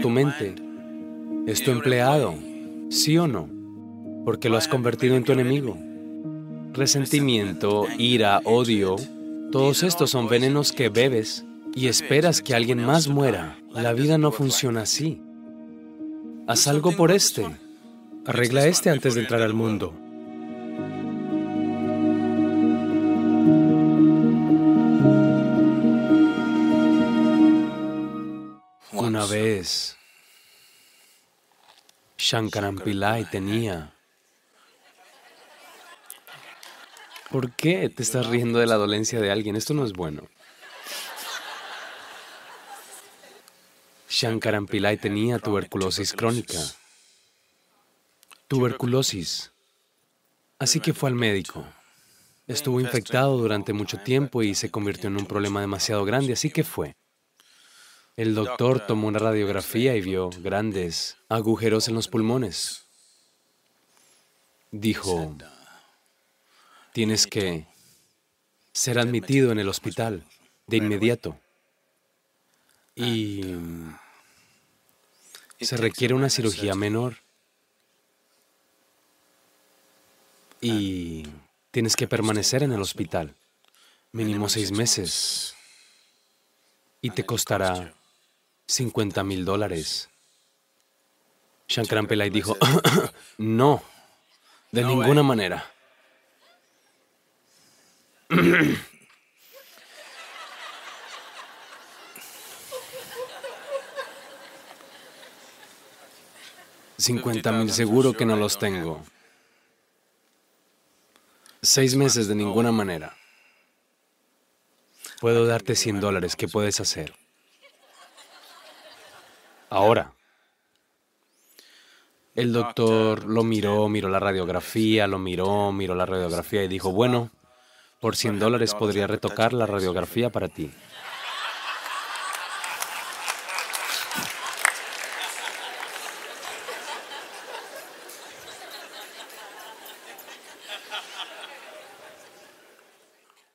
Tu mente es tu empleado, ¿sí o no? Porque lo has convertido en tu enemigo. Resentimiento, ira, odio, todos estos son venenos que bebes y esperas que alguien más muera. La vida no funciona así. Haz algo por este. Arregla este antes de entrar al mundo. Vez, Shankaran Pillai tenía... ¿Por qué te estás riendo de la dolencia de alguien? Esto no es bueno. Shankaran Pillai tenía tuberculosis crónica. Tuberculosis. Así que fue al médico. Estuvo infectado durante mucho tiempo y se convirtió en un problema demasiado grande, así que fue. El doctor tomó una radiografía y vio grandes agujeros en los pulmones. Dijo, tienes que ser admitido en el hospital de inmediato. Y se requiere una cirugía menor. Y tienes que permanecer en el hospital mínimo seis meses. Y te costará 50 mil dólares. Shankaran Pillai dijo, no, de ninguna manera. Cincuenta mil seguro que no los tengo. Seis meses de ninguna manera. Puedo darte 100 dólares. ¿Qué puedes hacer? Ahora. El doctor lo miró, miró la radiografía, lo miró, miró la radiografía y dijo, bueno, por 100 dólares podría retocar la radiografía para ti.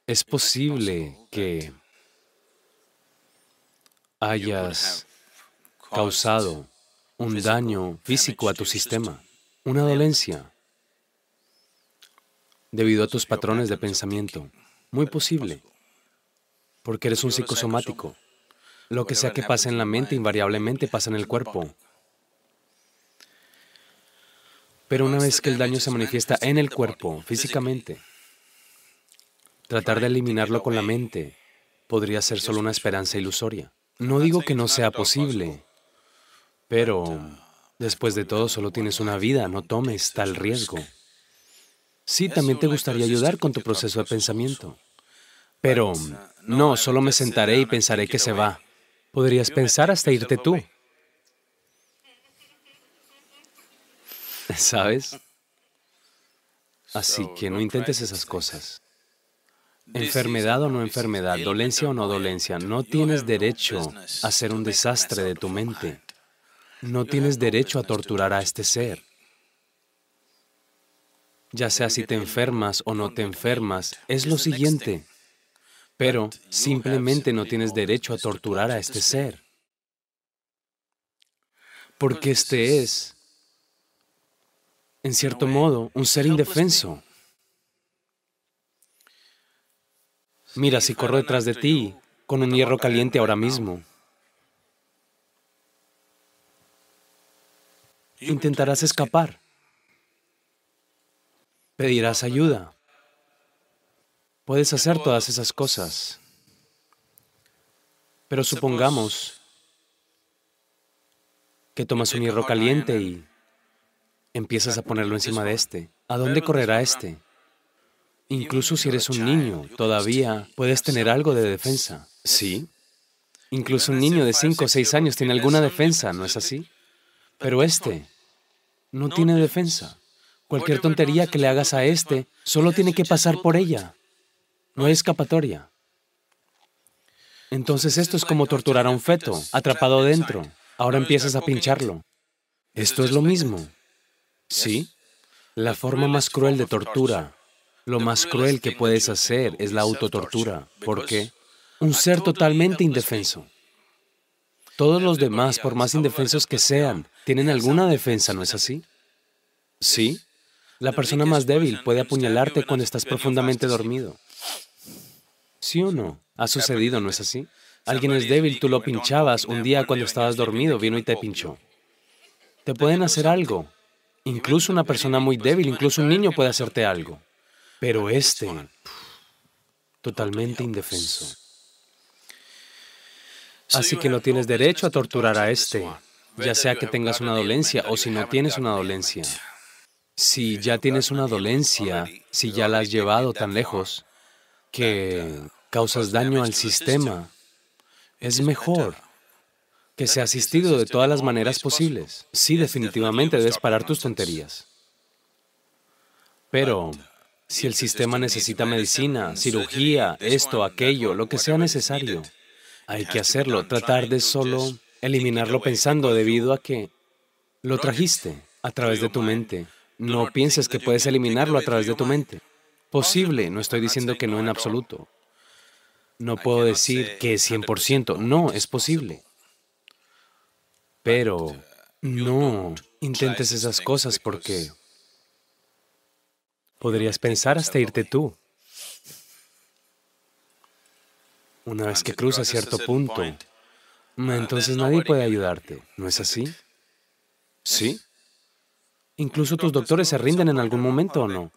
Es posible que hayas causado un daño físico a tu sistema, una dolencia, debido a tus patrones de pensamiento. Muy posible, porque eres un psicosomático. Lo que sea que pase en la mente invariablemente pasa en el cuerpo. Pero una vez que el daño se manifiesta en el cuerpo, físicamente, tratar de eliminarlo con la mente podría ser solo una esperanza ilusoria. No digo que no sea posible, pero después de todo solo tienes una vida, no tomes tal riesgo. Sí, también te gustaría ayudar con tu proceso de pensamiento. Pero no, solo me sentaré y pensaré que se va. Podrías pensar hasta irte tú. ¿Sabes? Así que no intentes esas cosas. Enfermedad o no enfermedad, dolencia o no dolencia, no tienes derecho a ser un desastre de tu mente. No tienes derecho a torturar a este ser. Ya sea si te enfermas o no te enfermas, es lo siguiente. Pero simplemente no tienes derecho a torturar a este ser. Porque este es, en cierto modo, un ser indefenso. Mira, si corro detrás de ti con un hierro caliente ahora mismo, intentarás escapar. Pedirás ayuda. Puedes hacer todas esas cosas. Pero supongamos que tomas un hierro caliente y empiezas a ponerlo encima de este. ¿A dónde correrá este? Incluso si eres un niño, todavía puedes tener algo de defensa. Sí. Incluso un niño de 5 o 6 años tiene alguna defensa, ¿no es así? Pero este no tiene defensa. Cualquier tontería que le hagas a este solo tiene que pasar por ella. No hay escapatoria. Entonces esto es como torturar a un feto, atrapado dentro. Ahora empiezas a pincharlo. Esto es lo mismo. ¿Sí? La forma más cruel de tortura, lo más cruel que puedes hacer es la autotortura. ¿Por qué? Un ser totalmente indefenso. Todos los demás, por más indefensos que sean, tienen alguna defensa, ¿no es así? Sí. La persona más débil puede apuñalarte cuando estás profundamente dormido. ¿Sí o no? Ha sucedido, ¿no es así? Alguien es débil, tú lo pinchabas, un día cuando estabas dormido vino y te pinchó. Te pueden hacer algo. Incluso una persona muy débil, incluso un niño puede hacerte algo. Pero este, totalmente indefenso. Así que no tienes derecho a torturar a este, ya sea que tengas una dolencia o si no tienes una dolencia. Si ya tienes una dolencia, si ya la has llevado tan lejos que causas daño al sistema, es mejor que sea asistido de todas las maneras posibles. Sí, definitivamente debes parar tus tonterías. Pero si el sistema necesita medicina, cirugía, esto, aquello, lo que sea necesario, hay que hacerlo, tratar de solo eliminarlo pensando debido a que lo trajiste a través de tu mente. No pienses que puedes eliminarlo a través de tu mente. Posible, no estoy diciendo que no en absoluto. No puedo decir que es 100%, no, es posible. Pero no intentes esas cosas porque podrías pensar hasta irte tú. Una vez que cruzas cierto punto, entonces nadie puede ayudarte, ¿no es así? ¿Sí? Incluso tus doctores se rinden en algún momento o no.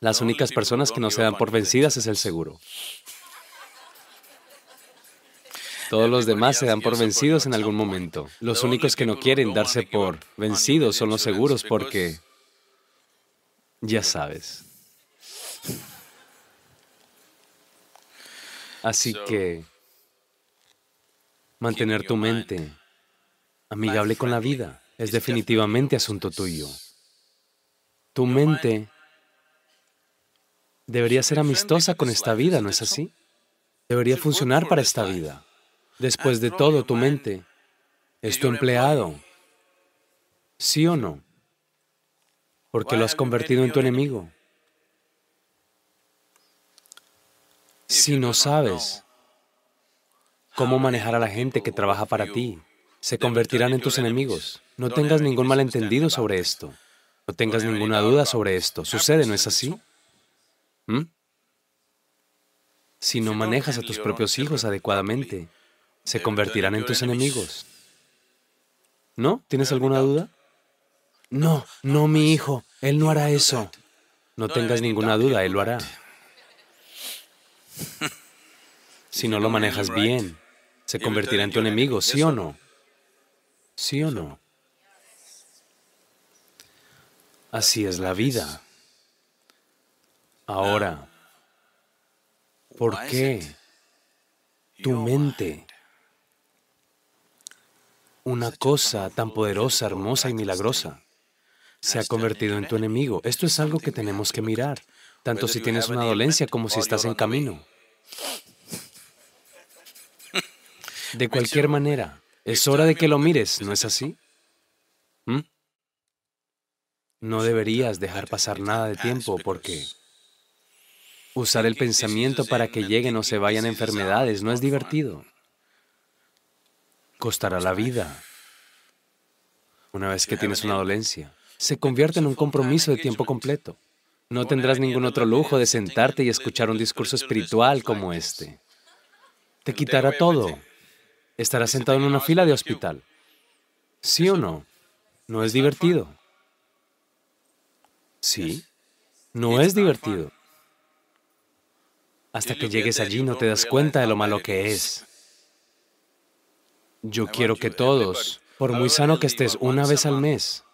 Las únicas personas que no se dan por vencidas es el seguro. Todos los demás se dan por vencidos en algún momento. Los únicos que no quieren darse por vencidos son los seguros porque, ya sabes. Así que mantener tu mente amigable con la vida es definitivamente asunto tuyo. Tu mente debería ser amistosa con esta vida, ¿no es así? Debería funcionar para esta vida. Después de todo, tu mente es tu empleado. ¿Sí o no? Porque lo has convertido en tu enemigo. Si no sabes cómo manejar a la gente que trabaja para ti, se convertirán en tus enemigos. No tengas ningún malentendido sobre esto. No tengas ninguna duda sobre esto. ¿Sucede, no es así? ¿Mm? Si no manejas a tus propios hijos adecuadamente, se convertirán en tus enemigos. ¿No? ¿Tienes alguna duda? No, no, mi hijo, él no hará eso. No tengas ninguna duda, él lo hará. Si no lo manejas bien, se convertirá en tu enemigo, ¿sí o no? ¿Sí o no? Así es la vida. Ahora, ¿por qué tu mente, una cosa tan poderosa, hermosa y milagrosa, se ha convertido en tu enemigo? Esto es algo que tenemos que mirar, tanto si tienes una dolencia como si estás en camino. De cualquier manera, es hora de que lo mires, ¿no es así? ¿Mm? No deberías dejar pasar nada de tiempo porque usar el pensamiento para que lleguen o se vayan enfermedades no es divertido. Costará la vida. Una vez que tienes una dolencia, se convierte en un compromiso de tiempo completo. No tendrás ningún otro lujo de sentarte y escuchar un discurso espiritual como este. Te quitará todo. Estarás sentado en una fila de hospital. ¿Sí o no? ¿No es divertido? Sí, no es divertido. Hasta que llegues allí no te das cuenta de lo malo que es. Yo quiero que todos, por muy sano que estés una vez al mes,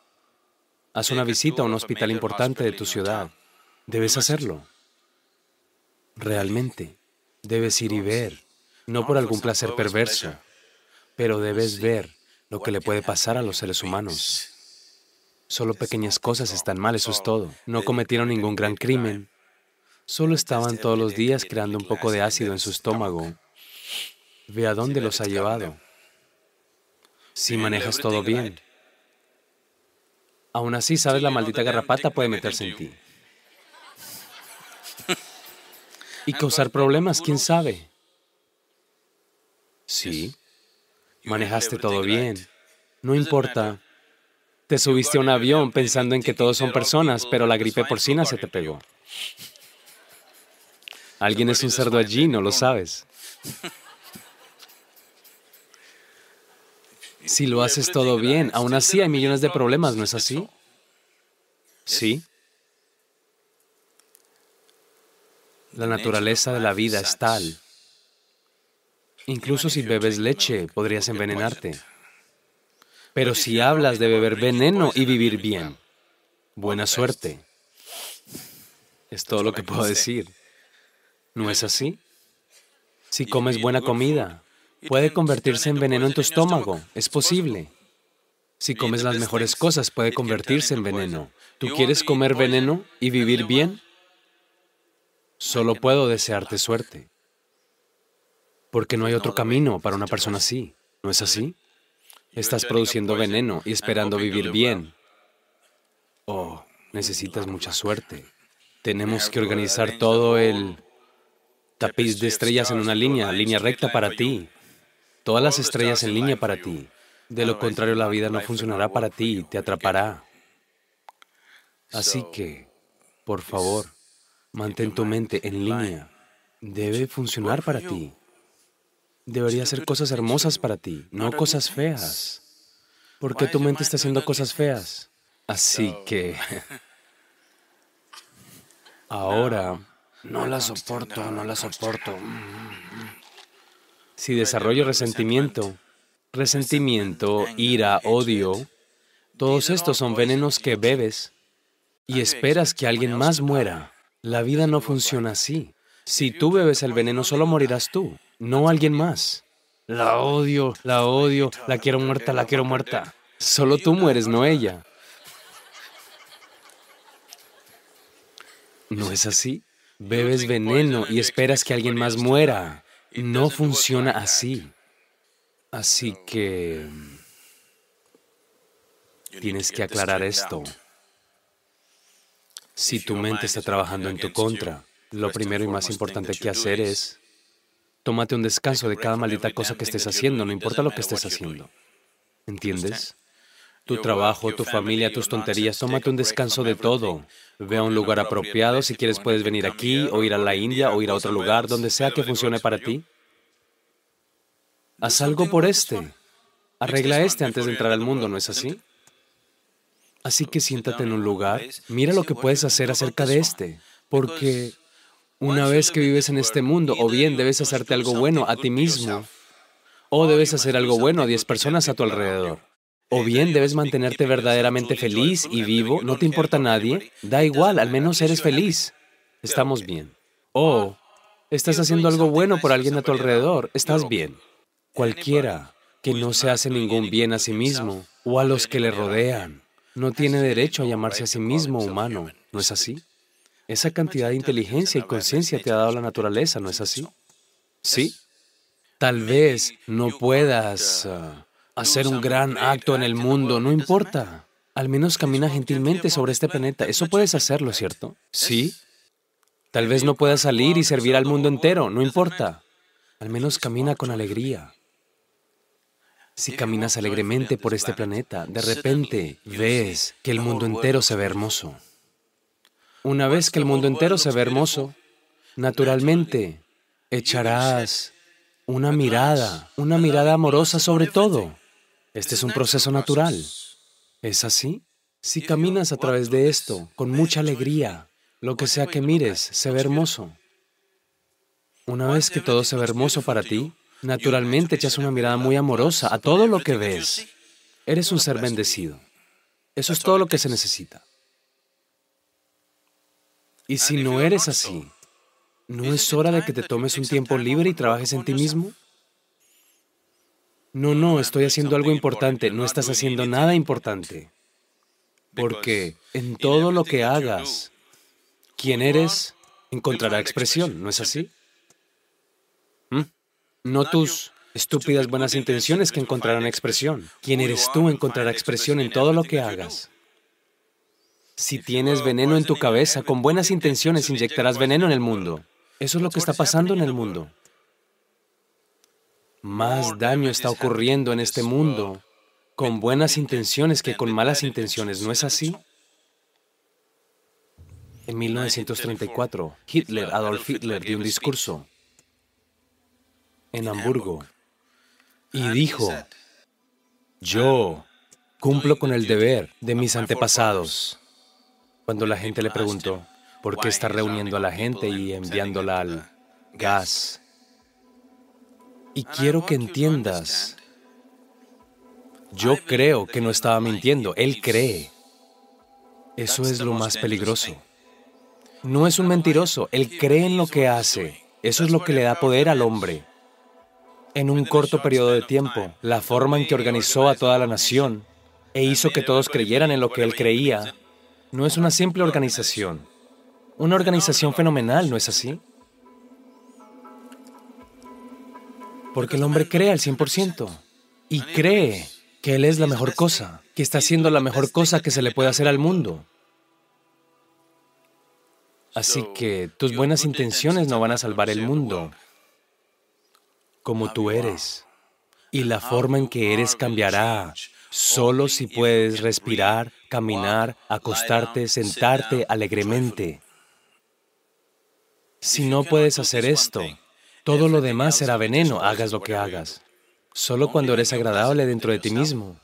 haz una visita a un hospital importante de tu ciudad. Debes hacerlo. Realmente. Debes ir y ver, no por algún placer perverso, pero debes ver lo que le puede pasar a los seres humanos. Solo pequeñas cosas están mal, eso es todo. No cometieron ningún gran crimen. Solo estaban todos los días creando un poco de ácido en su estómago. Ve a dónde los ha llevado. Si manejas todo bien. Aún así, sabes, la maldita garrapata puede meterse en ti. Y causar problemas, quién sabe. Sí. Manejaste todo bien, no importa. Te subiste a un avión pensando en que todos son personas, pero la gripe porcina se te pegó. Alguien es un cerdo allí, no lo sabes. Si lo haces todo bien, aún así hay millones de problemas, ¿no es así? Sí. La naturaleza de la vida es tal. Incluso si bebes leche, podrías envenenarte. Pero si hablas de beber veneno y vivir bien, buena suerte. Es todo lo que puedo decir. ¿No es así? Si comes buena comida, puede convertirse en veneno en tu estómago. Es posible. Si comes las mejores cosas, puede convertirse en veneno. ¿Tú quieres comer veneno y vivir bien? Solo puedo desearte suerte. Porque no hay otro camino para una persona así. ¿No es así? Estás produciendo veneno y esperando vivir bien. Oh, necesitas mucha suerte. Tenemos que organizar todo el tapiz de estrellas en una línea, línea recta para ti. Todas las estrellas en línea para ti. De lo contrario, la vida no funcionará para ti, te atrapará. Así que, por favor, mantén tu mente en línea. Debe funcionar para ti. Debería ser cosas hermosas para ti, no cosas feas. ¿Por qué tu mente está haciendo cosas feas? Así que... Ahora, no la soporto, no la soporto. Si desarrollo resentimiento, resentimiento, ira, odio, todos estos son venenos que bebes y esperas que alguien más muera. La vida no funciona así. Si tú bebes el veneno, solo morirás tú, no alguien más. La odio, la odio, la quiero muerta, la quiero muerta. Solo tú mueres, no ella. ¿No es así? Bebes veneno y esperas que alguien más muera. No funciona así. Así que... Tienes que aclarar esto. Si tu mente está trabajando en tu contra, lo primero y más importante que hacer es tómate un descanso de cada maldita cosa que estés haciendo, no importa lo que estés haciendo. ¿Entiendes? Tu trabajo, tu familia, tus tonterías, tómate un descanso de todo. Ve a un lugar apropiado, si quieres puedes venir aquí o ir a la India o ir a otro lugar, donde sea que funcione para ti. Haz algo por este. Arregla este antes de entrar al mundo, ¿no es así? Así que siéntate en un lugar, mira lo que puedes hacer acerca de este, porque una vez que vives en este mundo, o bien debes hacerte algo bueno a ti mismo, o debes hacer algo bueno a 10 personas a tu alrededor. O bien debes mantenerte verdaderamente feliz y vivo, no te importa nadie, da igual, al menos eres feliz. Estamos bien. O estás haciendo algo bueno por alguien a tu alrededor, estás bien. Cualquiera que no se hace ningún bien a sí mismo o a los que le rodean, no tiene derecho a llamarse a sí mismo humano, ¿no es así? Esa cantidad de inteligencia y conciencia te ha dado la naturaleza, ¿no es así? Sí. Tal vez no puedas hacer un gran acto en el mundo, no importa. Al menos camina gentilmente sobre este planeta. Eso puedes hacerlo, ¿cierto? Sí. Tal vez no puedas salir y servir al mundo entero, no importa. Al menos camina con alegría. Si caminas alegremente por este planeta, de repente ves que el mundo entero se ve hermoso. Una vez que el mundo entero se ve hermoso, naturalmente echarás una mirada, una mirada amorosa sobre todo. Este es un proceso natural. ¿Es así? Si caminas a través de esto con mucha alegría, lo que sea que mires se ve hermoso. Una vez que todo se ve hermoso para ti, Naturalmente echas una mirada muy amorosa a todo lo que ves. Eres un ser bendecido. Eso es todo lo que se necesita. Y si no eres así, ¿no es hora de que te tomes un tiempo libre y trabajes en ti mismo? No, no, estoy haciendo algo importante. No estás haciendo nada importante. Porque en todo lo que hagas, quien eres encontrará expresión, ¿no es así? No tus estúpidas buenas intenciones que encontrarán expresión. Quien eres tú encontrará expresión en todo lo que hagas. Si tienes veneno en tu cabeza, con buenas intenciones inyectarás veneno en el mundo. Eso es lo que está pasando en el mundo. más daño está ocurriendo en este mundo con buenas intenciones que con malas intenciones, ¿no es así? En 1934, Hitler, Adolf Hitler, dio un discurso en Hamburgo y dijo, yo cumplo con el deber de mis antepasados. Cuando la gente le preguntó, ¿por qué está reuniendo a la gente y enviándola al gas? Y quiero que entiendas, yo creo que no estaba mintiendo, él cree. Eso es lo más peligroso. No es un mentiroso, él cree en lo que hace. Eso es lo que le da poder al hombre. En un corto periodo de tiempo, la forma en que organizó a toda la nación e hizo que todos creyeran en lo que él creía, no es una simple organización. Una organización fenomenal, ¿no es así? Porque el hombre cree al 100% y cree que él es la mejor cosa, que está haciendo la mejor cosa que se le puede hacer al mundo. Así que tus buenas intenciones no van a salvar el mundo como tú eres. Y la forma en que eres cambiará. solo si puedes respirar, caminar, acostarte, sentarte alegremente. Si no puedes hacer esto, todo lo demás será veneno, hagas lo que hagas. Solo cuando eres agradable dentro de ti mismo,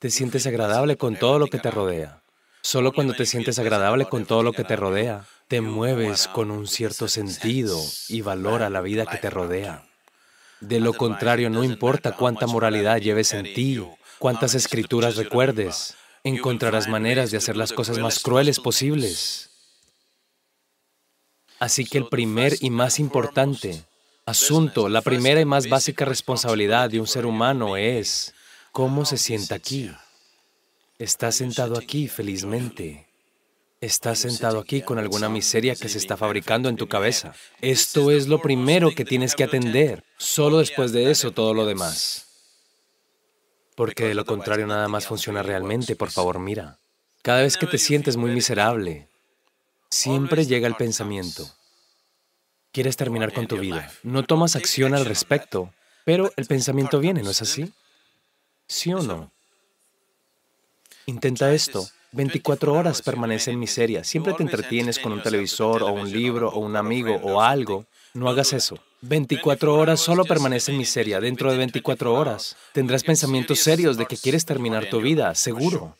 te sientes agradable con todo lo que te rodea. Solo cuando te sientes agradable con todo lo que te rodea, te mueves con un cierto sentido y valora la vida que te rodea. De lo contrario, no importa cuánta moralidad lleves en ti, cuántas escrituras recuerdes, encontrarás maneras de hacer las cosas más crueles posibles. Así que el primer y más importante asunto, la primera y más básica responsabilidad de un ser humano es cómo se sienta aquí. Estás sentado aquí felizmente. Estás sentado aquí con alguna miseria que se está fabricando en tu cabeza. Esto es lo primero que tienes que atender. Solo después de eso todo lo demás. Porque de lo contrario nada más funciona realmente. Por favor, mira. Cada vez que te sientes muy miserable, siempre llega el pensamiento. Quieres terminar con tu vida. No tomas acción al respecto, pero el pensamiento viene, ¿no es así? ¿Sí o no? Intenta esto. 24 horas permanece en miseria. Siempre te entretienes con un televisor o un libro o un amigo o algo. No hagas eso. 24 horas solo permanece en miseria. Dentro de 24 horas tendrás pensamientos serios de que quieres terminar tu vida, seguro.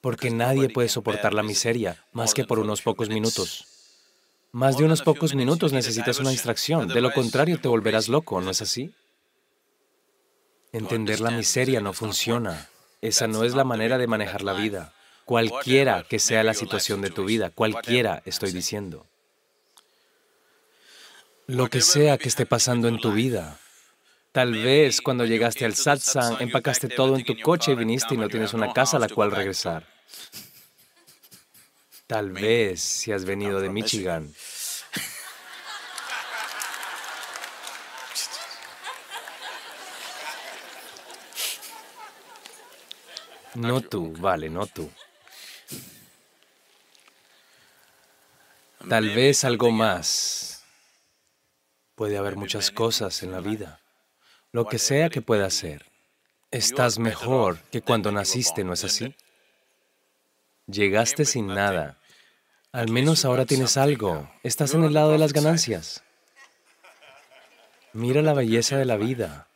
Porque nadie puede soportar la miseria más que por unos pocos minutos. Más de unos pocos minutos necesitas una distracción. De lo contrario, te volverás loco, ¿no es así? Entender la miseria no funciona. Esa no es la manera de manejar la vida. Cualquiera que sea la situación de tu vida, cualquiera estoy diciendo. Lo que sea que esté pasando en tu vida. Tal vez cuando llegaste al satsang empacaste todo en tu coche y viniste y no tienes una casa a la cual regresar. Tal vez si has venido de Michigan No tú, vale, no tú. Tal vez algo más. Puede haber muchas cosas en la vida. Lo que sea que pueda ser. Estás mejor que cuando naciste, ¿no es así? Llegaste sin nada. Al menos ahora tienes algo. Estás en el lado de las ganancias. Mira la belleza de la vida.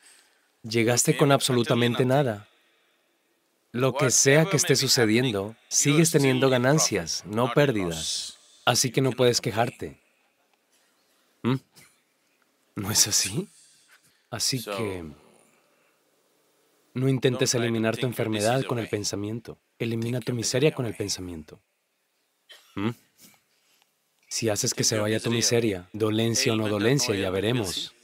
Llegaste con absolutamente nada. Lo que sea que esté sucediendo, sigues teniendo ganancias, no pérdidas. Así que no puedes quejarte. ¿Mm? ¿No es así? Así que no intentes eliminar tu enfermedad con el pensamiento. Elimina tu miseria con el pensamiento. ¿Mm? Si haces que se vaya tu miseria, dolencia o no dolencia, ya veremos.